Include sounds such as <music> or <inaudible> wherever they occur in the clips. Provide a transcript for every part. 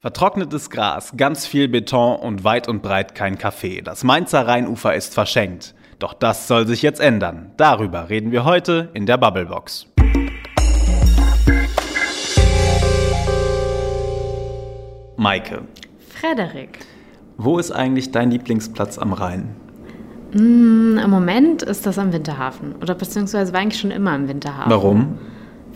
Vertrocknetes Gras, ganz viel Beton und weit und breit kein Kaffee. Das Mainzer Rheinufer ist verschenkt. Doch das soll sich jetzt ändern. Darüber reden wir heute in der Bubblebox. Maike. Frederik. Wo ist eigentlich dein Lieblingsplatz am Rhein? Mm, Im Moment ist das am Winterhafen. Oder beziehungsweise war eigentlich schon immer am Winterhafen. Warum?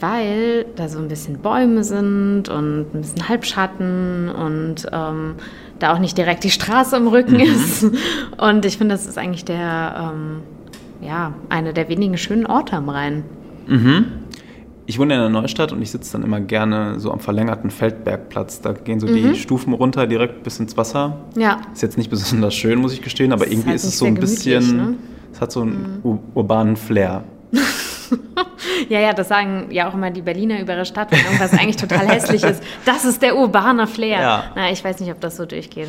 Weil da so ein bisschen Bäume sind und ein bisschen Halbschatten und ähm, da auch nicht direkt die Straße im Rücken ist. <laughs> Und ich finde, das ist eigentlich der, ähm, ja, einer der wenigen schönen Orte am Rhein. Ich wohne in der Neustadt und ich sitze dann immer gerne so am verlängerten Feldbergplatz. Da gehen so die Stufen runter direkt bis ins Wasser. Ja. Ist jetzt nicht besonders schön, muss ich gestehen, aber ist irgendwie halt ist es so ein bisschen, ne? es hat so einen ur- urbanen Flair. <laughs> Ja, ja, das sagen ja auch immer die Berliner über ihre Stadt, wenn irgendwas eigentlich total hässlich ist. Das ist der urbane Flair. Ja. Na, ich weiß nicht, ob das so durchgeht.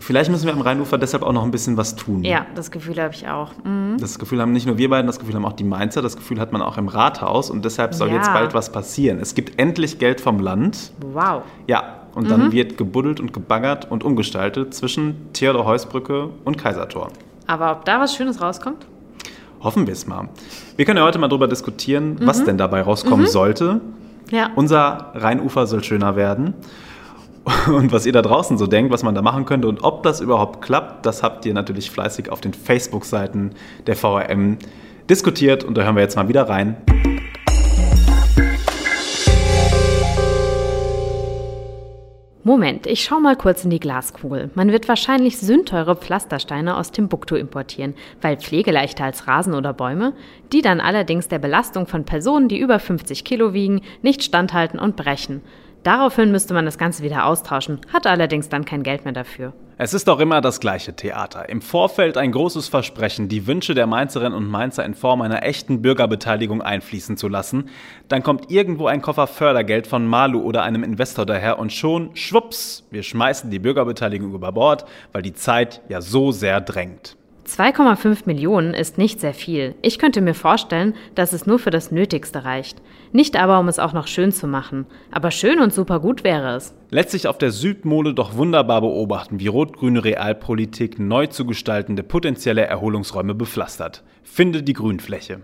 Vielleicht müssen wir am Rheinufer deshalb auch noch ein bisschen was tun. Ja, das Gefühl habe ich auch. Mhm. Das Gefühl haben nicht nur wir beiden, das Gefühl haben auch die Mainzer, das Gefühl hat man auch im Rathaus und deshalb soll Ja. jetzt bald was passieren. Es gibt endlich Geld vom Land. Wow. Ja, und dann wird gebuddelt und gebaggert und umgestaltet zwischen Theodor-Heuss-Brücke und Kaisertor. Aber ob da was Schönes rauskommt? Hoffen wir es mal. Wir können ja heute mal darüber diskutieren, was denn dabei rauskommen sollte. Ja. Unser Rheinufer soll schöner werden. Und was ihr da draußen so denkt, was man da machen könnte und ob das überhaupt klappt, das habt ihr natürlich fleißig auf den Facebook-Seiten der VRM diskutiert. Und da hören wir jetzt mal wieder rein. Moment, ich schau mal kurz in die Glaskugel. Man wird wahrscheinlich sündteure Pflastersteine aus Timbuktu importieren, weil pflegeleichter als Rasen oder Bäume, die dann allerdings der Belastung von Personen, die über 50 Kilo wiegen, nicht standhalten und brechen. Daraufhin müsste man das Ganze wieder austauschen, hat allerdings dann kein Geld mehr dafür. Es ist doch immer das gleiche Theater. Im Vorfeld ein großes Versprechen, die Wünsche der Mainzerinnen und Mainzer in Form einer echten Bürgerbeteiligung einfließen zu lassen. Dann kommt irgendwo ein Koffer Fördergeld von Malu oder einem Investor daher und schon, schwupps, wir schmeißen die Bürgerbeteiligung über Bord, weil die Zeit ja so sehr drängt. 2,5 Millionen ist nicht sehr viel. Ich könnte mir vorstellen, dass es nur für das Nötigste reicht. Nicht aber, um es auch noch schön zu machen. Aber schön und super gut wäre es. Lässt sich auf der Südmole doch wunderbar beobachten, wie rot-grüne Realpolitik neu zu gestaltende potenzielle Erholungsräume bepflastert. Finde die Grünfläche.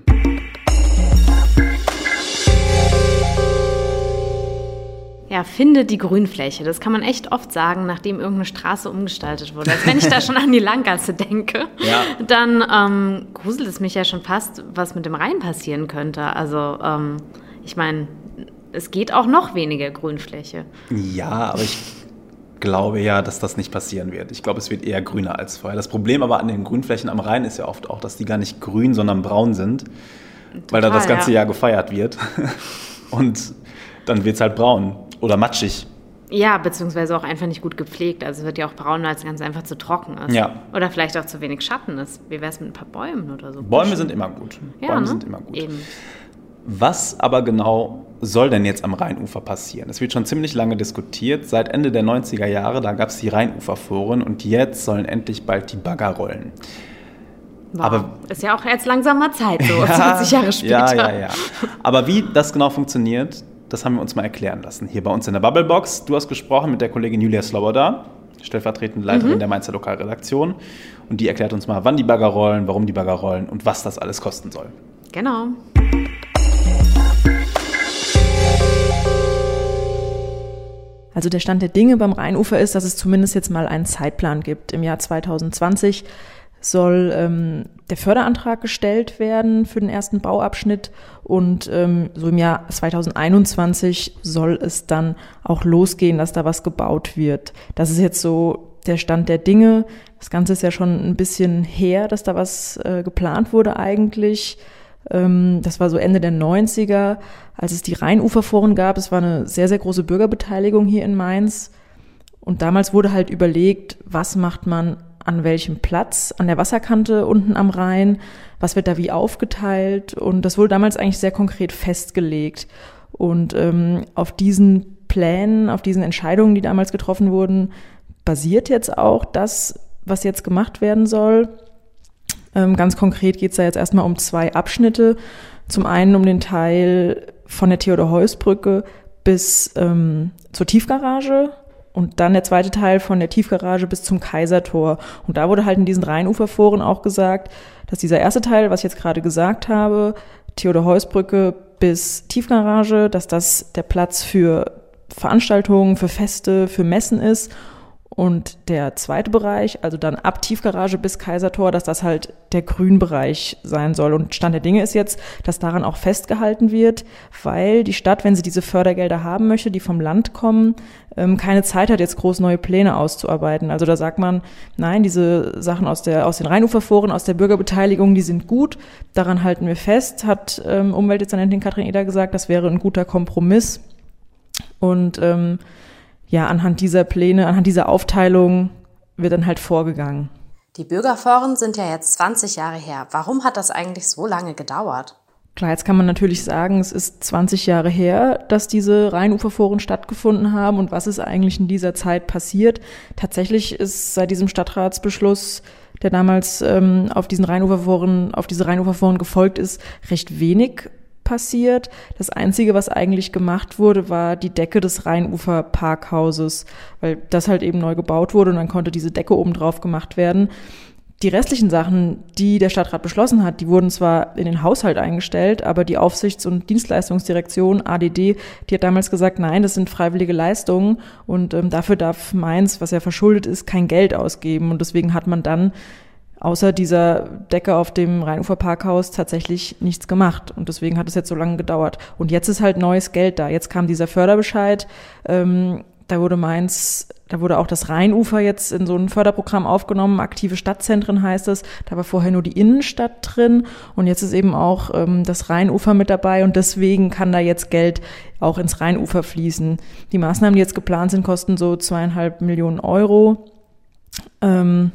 Ja, finde die Grünfläche. Das kann man echt oft sagen, nachdem irgendeine Straße umgestaltet wurde. Als wenn ich da <laughs> schon an die Langgasse denke, Ja. dann ähm, gruselt es mich ja schon fast, was mit dem Rhein passieren könnte. Also, ähm, ich meine, es geht auch noch weniger Grünfläche. Ja, aber ich glaube ja, dass das nicht passieren wird. Ich glaube, es wird eher grüner als vorher. Das Problem aber an den Grünflächen am Rhein ist ja oft auch, dass die gar nicht grün, sondern braun sind, weil da Total, das ganze ja. Jahr gefeiert wird. <laughs> Und dann wird es halt braun oder matschig. Ja, beziehungsweise auch einfach nicht gut gepflegt. Also es wird ja auch braun, weil es ganz einfach zu trocken ist. Ja. Oder vielleicht auch zu wenig Schatten ist. Wie wäre es mit ein paar Bäumen oder so? Bäume sind immer gut. ja, Bäume ne? sind immer gut. Eben. Was aber genau soll denn jetzt am Rheinufer passieren? Es wird schon ziemlich lange diskutiert. Seit Ende der 90er Jahre, da gab es die Rheinuferforen und jetzt sollen endlich bald die Bagger rollen. Wow. Aber- ist ja auch jetzt langsam mal Zeit, so <laughs> 20 Jahre später. Ja, ja, ja. Aber wie das genau funktioniert, das haben wir uns mal erklären lassen. Hier bei uns in der Bubblebox. Du hast gesprochen mit der Kollegin Julia Sloboda, stellvertretende Leiterin Mhm. der Mainzer Lokalredaktion. Und die erklärt uns mal, wann die Bagger rollen, warum die Bagger rollen und was das alles kosten soll. Genau. Also der Stand der Dinge beim Rheinufer ist, dass es zumindest jetzt mal einen Zeitplan gibt. Im Jahr 2020 soll ähm, der Förderantrag gestellt werden für den ersten Bauabschnitt und ähm, so im Jahr 2021 soll es dann auch losgehen, dass da was gebaut wird. Das ist jetzt so der Stand der Dinge. Das Ganze ist ja schon ein bisschen her, dass da was äh, geplant wurde eigentlich. Ähm, das war so Ende der 90er, als es die Rheinuferforen gab. Es war eine sehr, sehr große Bürgerbeteiligung hier in Mainz. Und damals wurde halt überlegt, was macht man an welchem Platz, an der Wasserkante unten am Rhein, was wird da wie aufgeteilt. Und das wurde damals eigentlich sehr konkret festgelegt. Und ähm, auf diesen Plänen, auf diesen Entscheidungen, die damals getroffen wurden, basiert jetzt auch das, was jetzt gemacht werden soll. Ähm, ganz konkret geht es da jetzt erstmal um zwei Abschnitte. Zum einen um den Teil von der Theodor-Heuss-Brücke bis ähm, zur Tiefgarage und dann der zweite Teil von der Tiefgarage bis zum Kaisertor. Und da wurde halt in diesen Rheinuferforen auch gesagt, dass dieser erste Teil, was ich jetzt gerade gesagt habe, Theodor-Heuss-Brücke bis Tiefgarage, dass das der Platz für Veranstaltungen, für Feste, für Messen ist und der zweite Bereich, also dann ab Tiefgarage bis Kaisertor, dass das halt der Grünbereich sein soll. Und Stand der Dinge ist jetzt, dass daran auch festgehalten wird, weil die Stadt, wenn sie diese Fördergelder haben möchte, die vom Land kommen, ähm, keine Zeit hat, jetzt groß neue Pläne auszuarbeiten. Also da sagt man, nein, diese Sachen aus, der, aus den Rheinuferforen, aus der Bürgerbeteiligung, die sind gut, daran halten wir fest, hat ähm, Umweltdezernentin Katrin Eder gesagt, das wäre ein guter Kompromiss. Und ähm, ja, anhand dieser Pläne, anhand dieser Aufteilung wird dann halt vorgegangen. Die Bürgerforen sind ja jetzt 20 Jahre her. Warum hat das eigentlich so lange gedauert? Klar, jetzt kann man natürlich sagen, es ist 20 Jahre her, dass diese Rheinuferforen stattgefunden haben und was ist eigentlich in dieser Zeit passiert. Tatsächlich ist seit diesem Stadtratsbeschluss, der damals ähm, auf diesen Rheinuferforen, auf diese Rheinuferforen gefolgt ist, recht wenig passiert. Das Einzige, was eigentlich gemacht wurde, war die Decke des Rheinufer-Parkhauses, weil das halt eben neu gebaut wurde und dann konnte diese Decke oben drauf gemacht werden. Die restlichen Sachen, die der Stadtrat beschlossen hat, die wurden zwar in den Haushalt eingestellt, aber die Aufsichts- und Dienstleistungsdirektion ADD, die hat damals gesagt, nein, das sind freiwillige Leistungen und ähm, dafür darf Mainz, was ja verschuldet ist, kein Geld ausgeben und deswegen hat man dann außer dieser Decke auf dem Rheinuferparkhaus tatsächlich nichts gemacht. Und deswegen hat es jetzt so lange gedauert. Und jetzt ist halt neues Geld da. Jetzt kam dieser Förderbescheid. Ähm, da wurde Mainz, da wurde auch das Rheinufer jetzt in so ein Förderprogramm aufgenommen. Aktive Stadtzentren heißt es. Da war vorher nur die Innenstadt drin. Und jetzt ist eben auch ähm, das Rheinufer mit dabei. Und deswegen kann da jetzt Geld auch ins Rheinufer fließen. Die Maßnahmen, die jetzt geplant sind, kosten so zweieinhalb Millionen Euro. Ähm,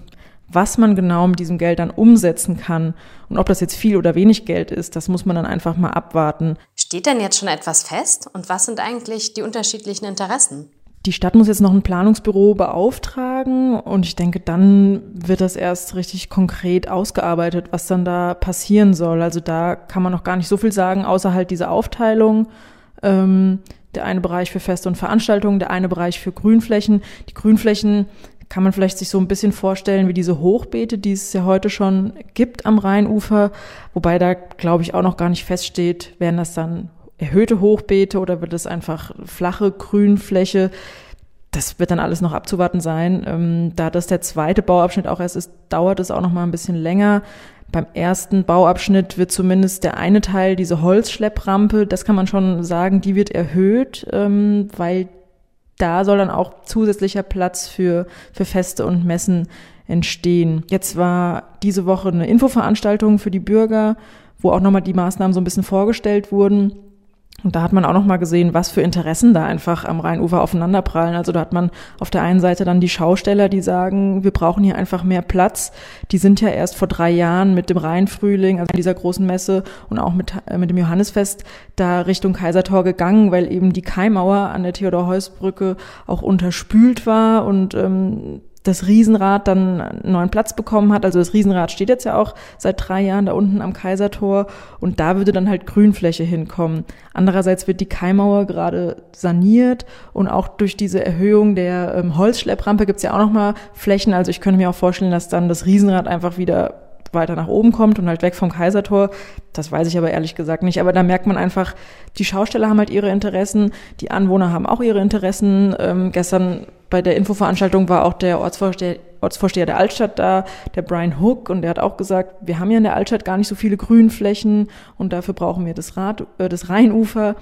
was man genau mit diesem Geld dann umsetzen kann und ob das jetzt viel oder wenig Geld ist, das muss man dann einfach mal abwarten. Steht denn jetzt schon etwas fest und was sind eigentlich die unterschiedlichen Interessen? Die Stadt muss jetzt noch ein Planungsbüro beauftragen und ich denke, dann wird das erst richtig konkret ausgearbeitet, was dann da passieren soll. Also da kann man noch gar nicht so viel sagen, außer halt diese Aufteilung. Ähm, der eine Bereich für Feste und Veranstaltungen, der eine Bereich für Grünflächen. Die Grünflächen kann man vielleicht sich so ein bisschen vorstellen wie diese Hochbeete, die es ja heute schon gibt am Rheinufer, wobei da, glaube ich, auch noch gar nicht feststeht, werden das dann erhöhte Hochbeete oder wird es einfach flache Grünfläche? Das wird dann alles noch abzuwarten sein. Ähm, da das der zweite Bauabschnitt auch erst ist, dauert es auch noch mal ein bisschen länger. Beim ersten Bauabschnitt wird zumindest der eine Teil, diese Holzschlepprampe, das kann man schon sagen, die wird erhöht, ähm, weil da soll dann auch zusätzlicher Platz für, für Feste und Messen entstehen. Jetzt war diese Woche eine Infoveranstaltung für die Bürger, wo auch nochmal die Maßnahmen so ein bisschen vorgestellt wurden. Und da hat man auch noch mal gesehen, was für Interessen da einfach am Rheinufer aufeinanderprallen. Also da hat man auf der einen Seite dann die Schausteller, die sagen, wir brauchen hier einfach mehr Platz. Die sind ja erst vor drei Jahren mit dem Rheinfrühling, also dieser großen Messe und auch mit, äh, mit dem Johannesfest da Richtung Kaisertor gegangen, weil eben die Kaimauer an der Theodor-Heuss-Brücke auch unterspült war und ähm, das Riesenrad dann einen neuen Platz bekommen hat. Also das Riesenrad steht jetzt ja auch seit drei Jahren da unten am Kaisertor und da würde dann halt Grünfläche hinkommen. Andererseits wird die Kaimauer gerade saniert und auch durch diese Erhöhung der ähm, Holzschlepprampe gibt's ja auch nochmal Flächen. Also ich könnte mir auch vorstellen, dass dann das Riesenrad einfach wieder weiter nach oben kommt und halt weg vom Kaisertor. Das weiß ich aber ehrlich gesagt nicht. Aber da merkt man einfach, die Schausteller haben halt ihre Interessen, die Anwohner haben auch ihre Interessen. Ähm, gestern bei der Infoveranstaltung war auch der Ortsvorsteher, Ortsvorsteher der Altstadt da, der Brian Hook, und der hat auch gesagt, wir haben ja in der Altstadt gar nicht so viele Grünflächen und dafür brauchen wir das, Rad, äh, das Rheinufer.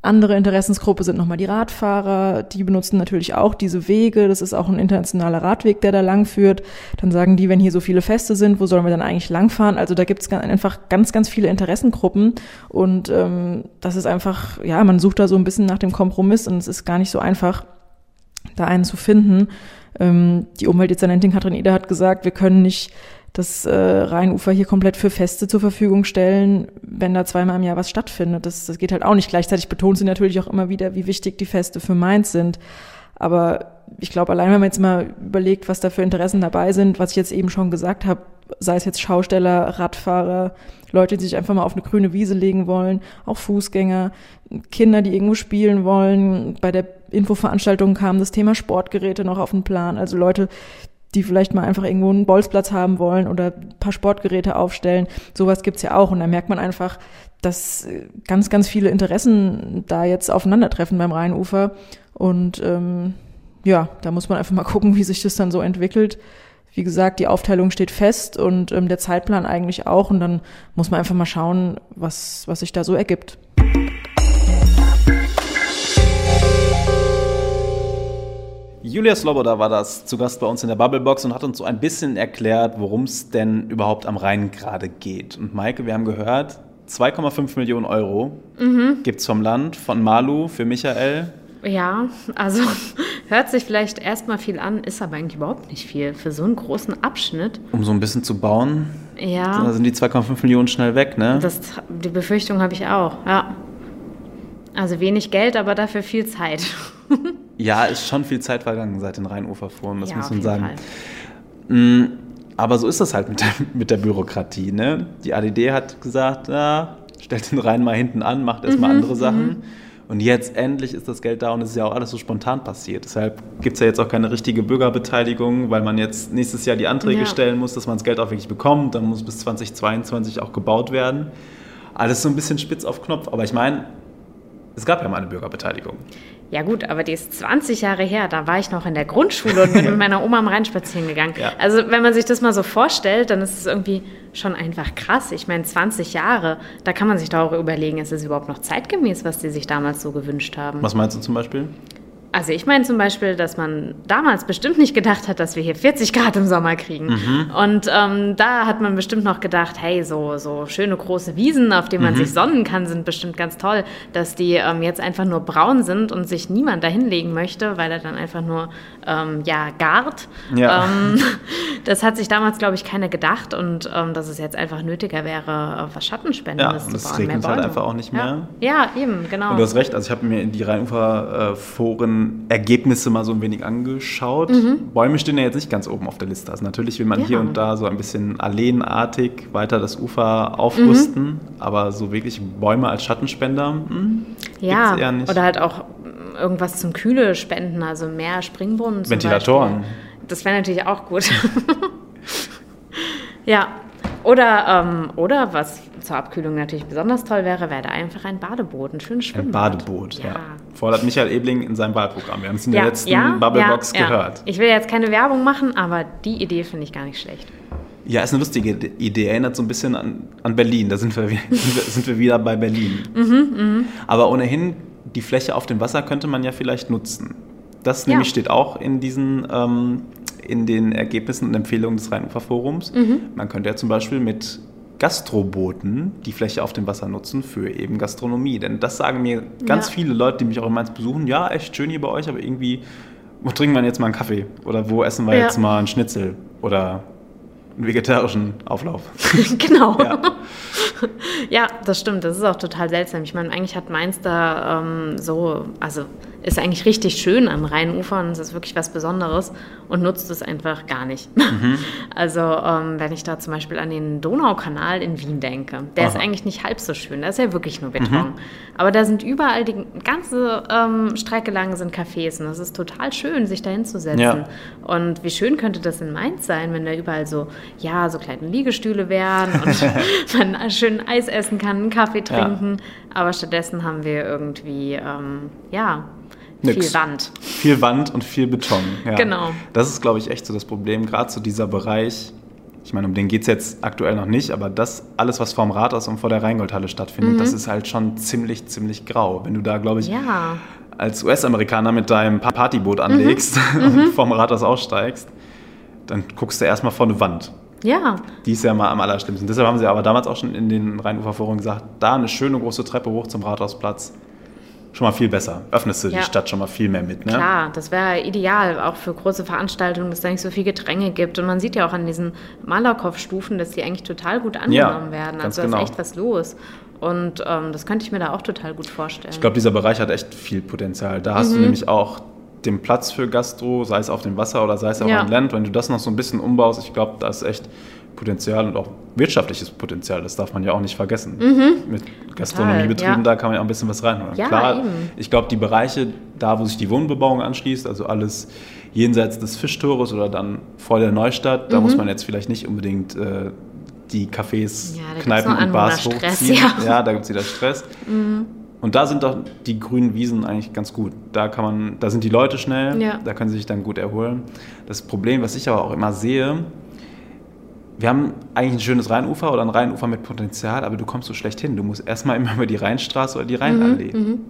Andere Interessensgruppe sind nochmal die Radfahrer, die benutzen natürlich auch diese Wege, das ist auch ein internationaler Radweg, der da lang führt. Dann sagen die, wenn hier so viele Feste sind, wo sollen wir dann eigentlich langfahren? Also da gibt es einfach ganz, ganz viele Interessengruppen und ähm, das ist einfach, ja, man sucht da so ein bisschen nach dem Kompromiss und es ist gar nicht so einfach, da einen zu finden. Ähm, die Umweltdezernentin Katrin Eder hat gesagt, wir können nicht das äh, Rheinufer hier komplett für Feste zur Verfügung stellen, wenn da zweimal im Jahr was stattfindet. Das, das geht halt auch nicht. Gleichzeitig betont sie natürlich auch immer wieder, wie wichtig die Feste für Mainz sind. Aber ich glaube, allein wenn man jetzt mal überlegt, was da für Interessen dabei sind, was ich jetzt eben schon gesagt habe, sei es jetzt Schausteller, Radfahrer, Leute, die sich einfach mal auf eine grüne Wiese legen wollen, auch Fußgänger, Kinder, die irgendwo spielen wollen. Bei der Infoveranstaltung kam das Thema Sportgeräte noch auf den Plan. Also Leute, die vielleicht mal einfach irgendwo einen Bolzplatz haben wollen oder ein paar Sportgeräte aufstellen. Sowas gibt's ja auch. Und da merkt man einfach, dass ganz, ganz viele Interessen da jetzt aufeinandertreffen beim Rheinufer. Und ähm, ja, da muss man einfach mal <laughs> gucken, wie sich das dann so entwickelt. Wie gesagt, die Aufteilung steht fest und ähm, der Zeitplan eigentlich auch. Und dann muss man einfach mal schauen, was, was sich da so ergibt. Julia Sloboda war das zu Gast bei uns in der Bubblebox und hat uns so ein bisschen erklärt, worum es denn überhaupt am Rhein gerade geht. Und Maike, wir haben gehört, 2,5 Millionen Euro mhm. gibt es vom Land, von Malu für Michael. Ja, also <laughs> hört sich vielleicht erstmal viel an, ist aber eigentlich überhaupt nicht viel für so einen großen Abschnitt. Um so ein bisschen zu bauen. Ja. Da sind die 2,5 Millionen schnell weg, ne? Das, die Befürchtung habe ich auch, ja. Also wenig Geld, aber dafür viel Zeit. <laughs> ja, ist schon viel Zeit vergangen seit den Rheinuferforen, das ja, muss man sagen. Mm, aber so ist das halt mit der, mit der Bürokratie. Ne? Die ADD hat gesagt, ja, stellt den Rhein mal hinten an, macht erstmal mhm, andere Sachen. Und jetzt endlich ist das Geld da und es ist ja auch alles so spontan passiert. Deshalb gibt es ja jetzt auch keine richtige Bürgerbeteiligung, weil man jetzt nächstes Jahr die Anträge ja. stellen muss, dass man das Geld auch wirklich bekommt. Dann muss bis 2022 auch gebaut werden. Alles so ein bisschen spitz auf Knopf. Aber ich meine, es gab ja mal eine Bürgerbeteiligung. Ja gut, aber die ist 20 Jahre her. Da war ich noch in der Grundschule und bin mit <laughs> meiner Oma am Rhein spazieren gegangen. Ja. Also wenn man sich das mal so vorstellt, dann ist es irgendwie schon einfach krass. Ich meine, 20 Jahre, da kann man sich doch auch überlegen, ist es überhaupt noch zeitgemäß, was die sich damals so gewünscht haben. Was meinst du zum Beispiel? Also ich meine zum Beispiel, dass man damals bestimmt nicht gedacht hat, dass wir hier 40 Grad im Sommer kriegen. Mhm. Und ähm, da hat man bestimmt noch gedacht, hey, so, so schöne große Wiesen, auf denen man mhm. sich sonnen kann, sind bestimmt ganz toll. Dass die ähm, jetzt einfach nur braun sind und sich niemand dahinlegen möchte, weil er dann einfach nur, ähm, ja, gart. Ja. Ähm, <laughs> das hat sich damals, glaube ich, keiner gedacht und ähm, dass es jetzt einfach nötiger wäre, was Schattenspendendes ja, zu bauen. Ja, regnet halt einfach auch nicht mehr. Ja, ja eben, genau. Und du hast recht, also ich habe mir in die Rheinufer-Foren Ergebnisse mal so ein wenig angeschaut. Mhm. Bäume stehen ja jetzt nicht ganz oben auf der Liste. Also natürlich will man ja. hier und da so ein bisschen alleenartig weiter das Ufer aufrüsten, mhm. aber so wirklich Bäume als Schattenspender mh, hm, ja, eher nicht. Oder halt auch irgendwas zum Kühle spenden, also mehr Springbrunnen. Ventilatoren. Das wäre natürlich auch gut. <laughs> ja, oder, ähm, oder was zur Abkühlung natürlich besonders toll wäre, wäre da einfach ein Badeboot, ein schönes Schwimmbad. Ein Badeboot, ja. ja. Fordert Michael Ebling in seinem Wahlprogramm. Wir haben es in ja, der letzten ja, Bubblebox gehört. Ich will jetzt keine Werbung machen, aber die Idee finde ich gar nicht schlecht. Ja, ist eine lustige Idee. Erinnert so ein bisschen an, an Berlin. Da sind wir, <laughs> sind wir wieder bei Berlin. Mhm, mh. Aber ohnehin, die Fläche auf dem Wasser könnte man ja vielleicht nutzen. Das nämlich steht auch in diesen ähm, in den Ergebnissen und Empfehlungen des Rheinuferforums. Mhm. Man könnte ja zum Beispiel mit Gastroboten die Fläche auf dem Wasser nutzen für eben Gastronomie. Denn das sagen mir ganz ja. viele Leute, die mich auch in Mainz besuchen, ja, echt schön hier bei euch, aber irgendwie, wo trinken wir jetzt mal einen Kaffee? Oder wo essen wir ja. jetzt mal einen Schnitzel? Oder einen vegetarischen Auflauf. <laughs> genau. Ja. <laughs> ja. das stimmt. Das ist auch total seltsam. Ich meine, eigentlich hat Mainz da ähm, so, also ist eigentlich richtig schön am Rheinufer und es ist wirklich was Besonderes und nutzt es einfach gar nicht. Mhm. <laughs> Also ähm, wenn ich da zum Beispiel an den Donaukanal in Wien denke, der Aha. ist eigentlich nicht halb so schön, da ist ja wirklich nur Beton. Mhm. Aber da sind überall die ganze ähm, Strecke lang sind Cafés und das ist total schön, sich da hinzusetzen. Ja. Und wie schön könnte das in Mainz sein, wenn da überall so, ja, so kleine Liegestühle wären und <laughs> <laughs> man schön Eis essen kann, einen Kaffee trinken. Ja. Aber stattdessen haben wir irgendwie, ähm, ja, Nix. Viel Wand. Viel Wand und viel Beton. Ja. Genau. Das ist, glaube ich, echt so das Problem. Gerade so dieser Bereich, ich meine, um den geht es jetzt aktuell noch nicht, aber das alles, was vorm Rathaus und vor der Rheingoldhalle stattfindet, mhm. das ist halt schon ziemlich, ziemlich grau. Wenn du da, glaube ich, ja. als US-Amerikaner mit deinem Partyboot anlegst mhm. <laughs> und mhm. vorm Rathaus aussteigst, dann guckst du erstmal vor eine Wand. Ja. Die ist ja mal am allerschlimmsten. Deshalb haben sie aber damals auch schon in den Rheinuferforen gesagt, da eine schöne große Treppe hoch zum Rathausplatz schon mal viel besser. Öffnest du ja. die Stadt schon mal viel mehr mit. Ne? Klar, das wäre ideal, auch für große Veranstaltungen, dass da nicht so viel Gedränge gibt. Und man sieht ja auch an diesen Malerkopfstufen, dass die eigentlich total gut angenommen ja, werden. Also da genau. ist echt was los. Und ähm, das könnte ich mir da auch total gut vorstellen. Ich glaube, dieser Bereich hat echt viel Potenzial. Da hast mhm. du nämlich auch dem Platz für Gastro, sei es auf dem Wasser oder sei es auch Ja. am Land, wenn du das noch so ein bisschen umbaust, ich glaube, da ist echt Potenzial und auch wirtschaftliches Potenzial, das darf man ja auch nicht vergessen. Mit Gastronomiebetrieben, ja. da kann man ja auch ein bisschen was reinholen. Ja, Klar, eben. ich glaube, die Bereiche, da wo sich die Wohnbebauung anschließt, also alles jenseits des Fischtores oder dann vor der Neustadt, da muss man jetzt vielleicht nicht unbedingt äh, die Cafés, Mhm. Ja, Kneipen und Bars Anwohnerstress, hochziehen. ja. Mhm. ja, da gibt es wieder Stress. Und da sind doch die grünen Wiesen eigentlich ganz gut. Da kann man, da sind die Leute schnell, Ja. da können sie sich dann gut erholen. Das Problem, was ich aber auch immer sehe, wir haben eigentlich ein schönes Rheinufer oder ein Rheinufer mit Potenzial, aber du kommst so schlecht hin. Du musst erstmal <laughs> immer über die Rheinstraße oder die Rheinallee. Mhm,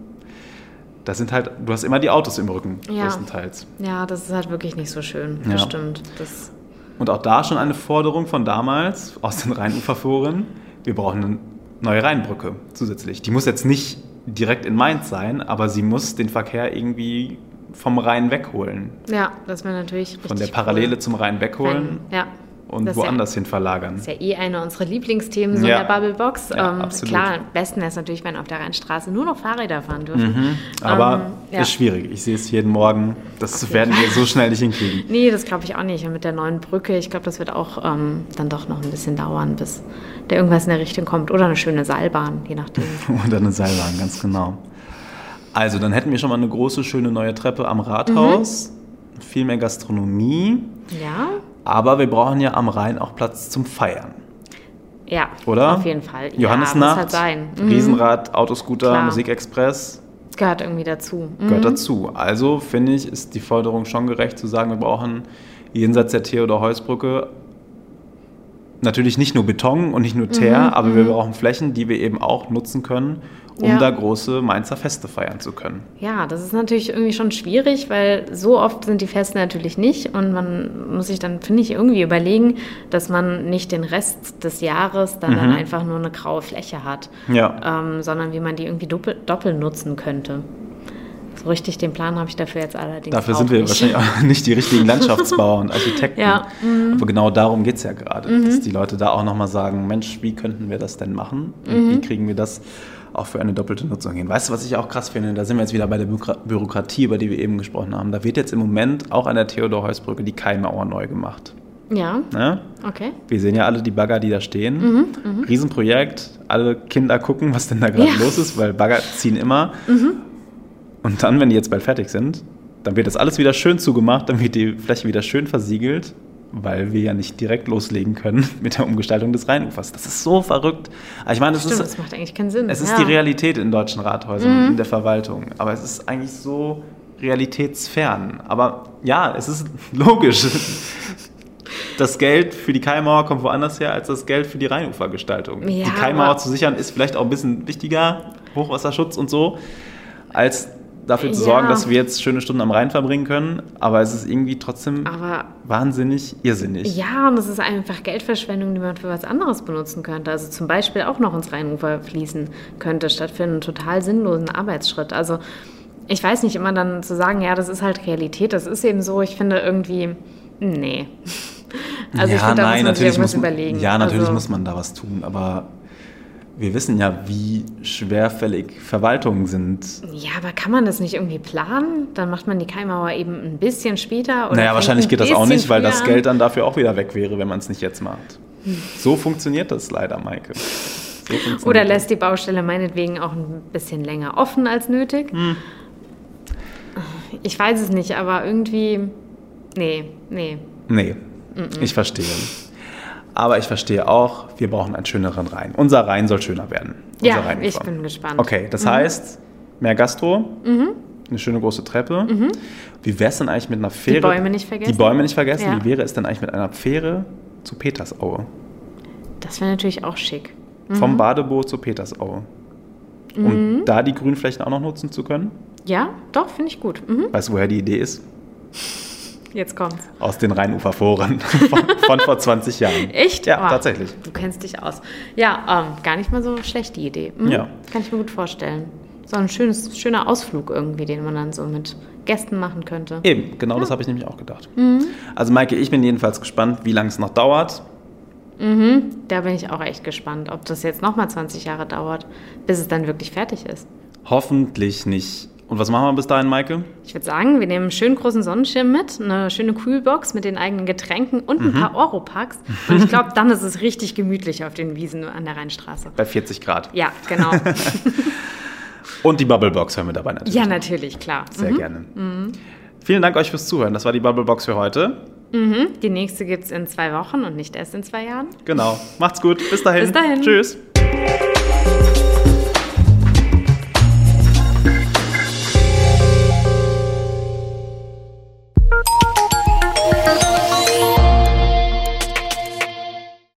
Das sind halt, du hast immer die Autos im Rücken, Ja. größtenteils. Ja, das ist halt wirklich nicht so schön. Ja. Das stimmt. Das, Und auch da schon eine Forderung von damals aus den Rheinuferforen. Wir brauchen eine neue Rheinbrücke zusätzlich. Die muss jetzt nicht direkt in Mainz sein, aber sie muss den Verkehr irgendwie vom Rhein wegholen. ja, das wäre natürlich richtig Von der Parallele cool. zum Rhein wegholen Wenn, ja. Und Das ist woanders hin verlagern. Das ist ja eh eine unserer Lieblingsthemen so Ja. in der Bubblebox. Ja, ähm, klar, am besten wäre es natürlich, wenn auf der Rheinstraße nur noch Fahrräder fahren dürfen. Aber Ähm, ja. ist schwierig. Ich sehe es jeden Morgen. Das jeden werden wir so schnell nicht hinkriegen. <laughs> Nee, das glaube ich auch nicht. Und mit der neuen Brücke, ich glaube, das wird auch ähm, dann doch noch ein bisschen dauern, bis da irgendwas in der Richtung kommt. Oder eine schöne Seilbahn, je nachdem. <laughs> Oder eine Seilbahn, ganz genau. Also, dann hätten wir schon mal eine große, schöne neue Treppe am Rathaus. Mhm. Viel mehr Gastronomie. Ja? Aber wir brauchen ja am Rhein auch Platz zum Feiern. Ja, Oder? auf jeden Fall. Ja, Johannesnacht, muss halt sein. Mhm. Riesenrad, Autoscooter, Klar. Musikexpress Das gehört irgendwie dazu. Mhm. gehört dazu. Also finde ich, ist die Forderung schon gerecht zu sagen, wir brauchen jenseits der Theodor-Heuss-Brücke natürlich nicht nur Beton und nicht nur Teer, Mhm, aber wir brauchen Flächen, die wir eben auch nutzen können, um Ja. da große Mainzer Feste feiern zu können. Ja, das ist natürlich irgendwie schon schwierig, weil so oft sind die Feste natürlich nicht und man muss sich dann, finde ich, irgendwie überlegen, dass man nicht den Rest des Jahres dann, dann einfach nur eine graue Fläche hat, Ja. ähm, sondern wie man die irgendwie doppelt, doppelt nutzen könnte. So richtig den Plan habe ich dafür jetzt allerdings Dafür sind wir nicht. wahrscheinlich auch <laughs> nicht die richtigen Landschaftsbauer und <laughs> Architekten. Ja, mhm. Aber genau darum geht es ja gerade, dass die Leute da auch nochmal sagen, Mensch, wie könnten wir das denn machen? Und Mhm. wie kriegen wir das auch für eine doppelte Nutzung hin? Weißt du, was ich auch krass finde? Da sind wir jetzt wieder bei der Bürokra- Bürokratie, über die wir eben gesprochen haben. Da wird jetzt im Moment auch an der Theodor-Heuss-Brücke die Keimauer neu gemacht. Ja, Ne? okay. Wir sehen ja alle die Bagger, die da stehen. Riesenprojekt. Alle Kinder gucken, was denn da gerade Ja. los ist, weil Bagger ziehen immer. Und dann, wenn die jetzt bald fertig sind, dann wird das alles wieder schön zugemacht, dann wird die Fläche wieder schön versiegelt, weil wir ja nicht direkt loslegen können <laughs> mit der Umgestaltung des Rheinufers. Das ist so verrückt. Aber ich meine, das Stimmt, ist, das macht eigentlich keinen Sinn. es ist ja. die Realität in deutschen Rathäusern, in der Verwaltung. Aber es ist eigentlich so realitätsfern. Aber ja, es ist <laughs> logisch. Das Geld für die Kaimauer kommt woanders her als das Geld für die Rheinufergestaltung. Ja, die Kaimauer zu sichern ist vielleicht auch ein bisschen wichtiger, Hochwasserschutz und so, als dafür zu Ja. sorgen, dass wir jetzt schöne Stunden am Rhein verbringen können. Aber es ist irgendwie trotzdem Aber wahnsinnig irrsinnig. Ja, und es ist einfach Geldverschwendung, die man für was anderes benutzen könnte. Also zum Beispiel auch noch ins Rheinufer fließen könnte, statt für einen total sinnlosen Arbeitsschritt. Also ich weiß nicht, immer dann zu sagen, ja, das ist halt Realität, das ist eben so. Ich finde irgendwie, nee. <laughs> Also ich finde, da muss man sich irgendwas muss man, überlegen. Ja, natürlich also, muss man da was tun, aber wir wissen ja, wie schwerfällig Verwaltungen sind. Ja, aber kann man das nicht irgendwie planen? Dann macht man die Keimauer eben ein bisschen später. Oder naja, wahrscheinlich ein geht das auch nicht, weil das Geld an. dann dafür auch wieder weg wäre, wenn man es nicht jetzt macht. So funktioniert das leider, Maike. So Oder lässt die Baustelle meinetwegen auch ein bisschen länger offen als nötig? Hm. Ich weiß es nicht, aber irgendwie. Nee, nee. Nee, ich verstehe. Aber ich verstehe auch, wir brauchen einen schöneren Rhein. Unser Rhein soll schöner werden. Ja, Unser Rheinufer. ich bin gespannt. Okay, das heißt, mehr Gastro, eine schöne große Treppe. Wie wäre es denn eigentlich mit einer Fähre? Bäume nicht vergessen. Die Bäume nicht vergessen. Ja. Wie wäre es denn eigentlich mit einer Fähre zu Petersaue? Das wäre natürlich auch schick. Vom Badeboot zu Petersaue. Um da die Grünflächen auch noch nutzen zu können? Ja, doch, finde ich gut. Mhm. Weißt du, woher die Idee ist? Jetzt kommt's. Aus den Rheinuferforen <laughs> von, von vor 20 Jahren. Echt? Ja, Oh, tatsächlich. Du kennst dich aus. Ja, ähm, gar nicht mal so schlecht die Idee. Mhm. Ja. Kann ich mir gut vorstellen. So ein schönes, schöner Ausflug irgendwie, den man dann so mit Gästen machen könnte. Eben, genau das habe ich nämlich auch gedacht. Mhm. Also Maike, ich bin jedenfalls gespannt, wie lange es noch dauert. Da bin ich auch echt gespannt, ob das jetzt nochmal 20 Jahre dauert, bis es dann wirklich fertig ist. Hoffentlich nicht Und was machen wir bis dahin, Maike? Ich würde sagen, wir nehmen einen schönen großen Sonnenschirm mit, eine schöne Kühlbox mit den eigenen Getränken und ein paar Europacks. Und ich glaube, dann ist es richtig gemütlich auf den Wiesen an der Rheinstraße. Bei 40 Grad. Ja, genau. <laughs> Und die Bubblebox hören wir dabei natürlich. ja, natürlich, klar. Sehr gerne. Vielen Dank euch fürs Zuhören. Das war die Bubblebox für heute. Mhm. Die nächste gibt es in zwei Wochen und nicht erst in zwei Jahren. Genau. Macht's gut. Bis dahin. Bis dahin. Tschüss.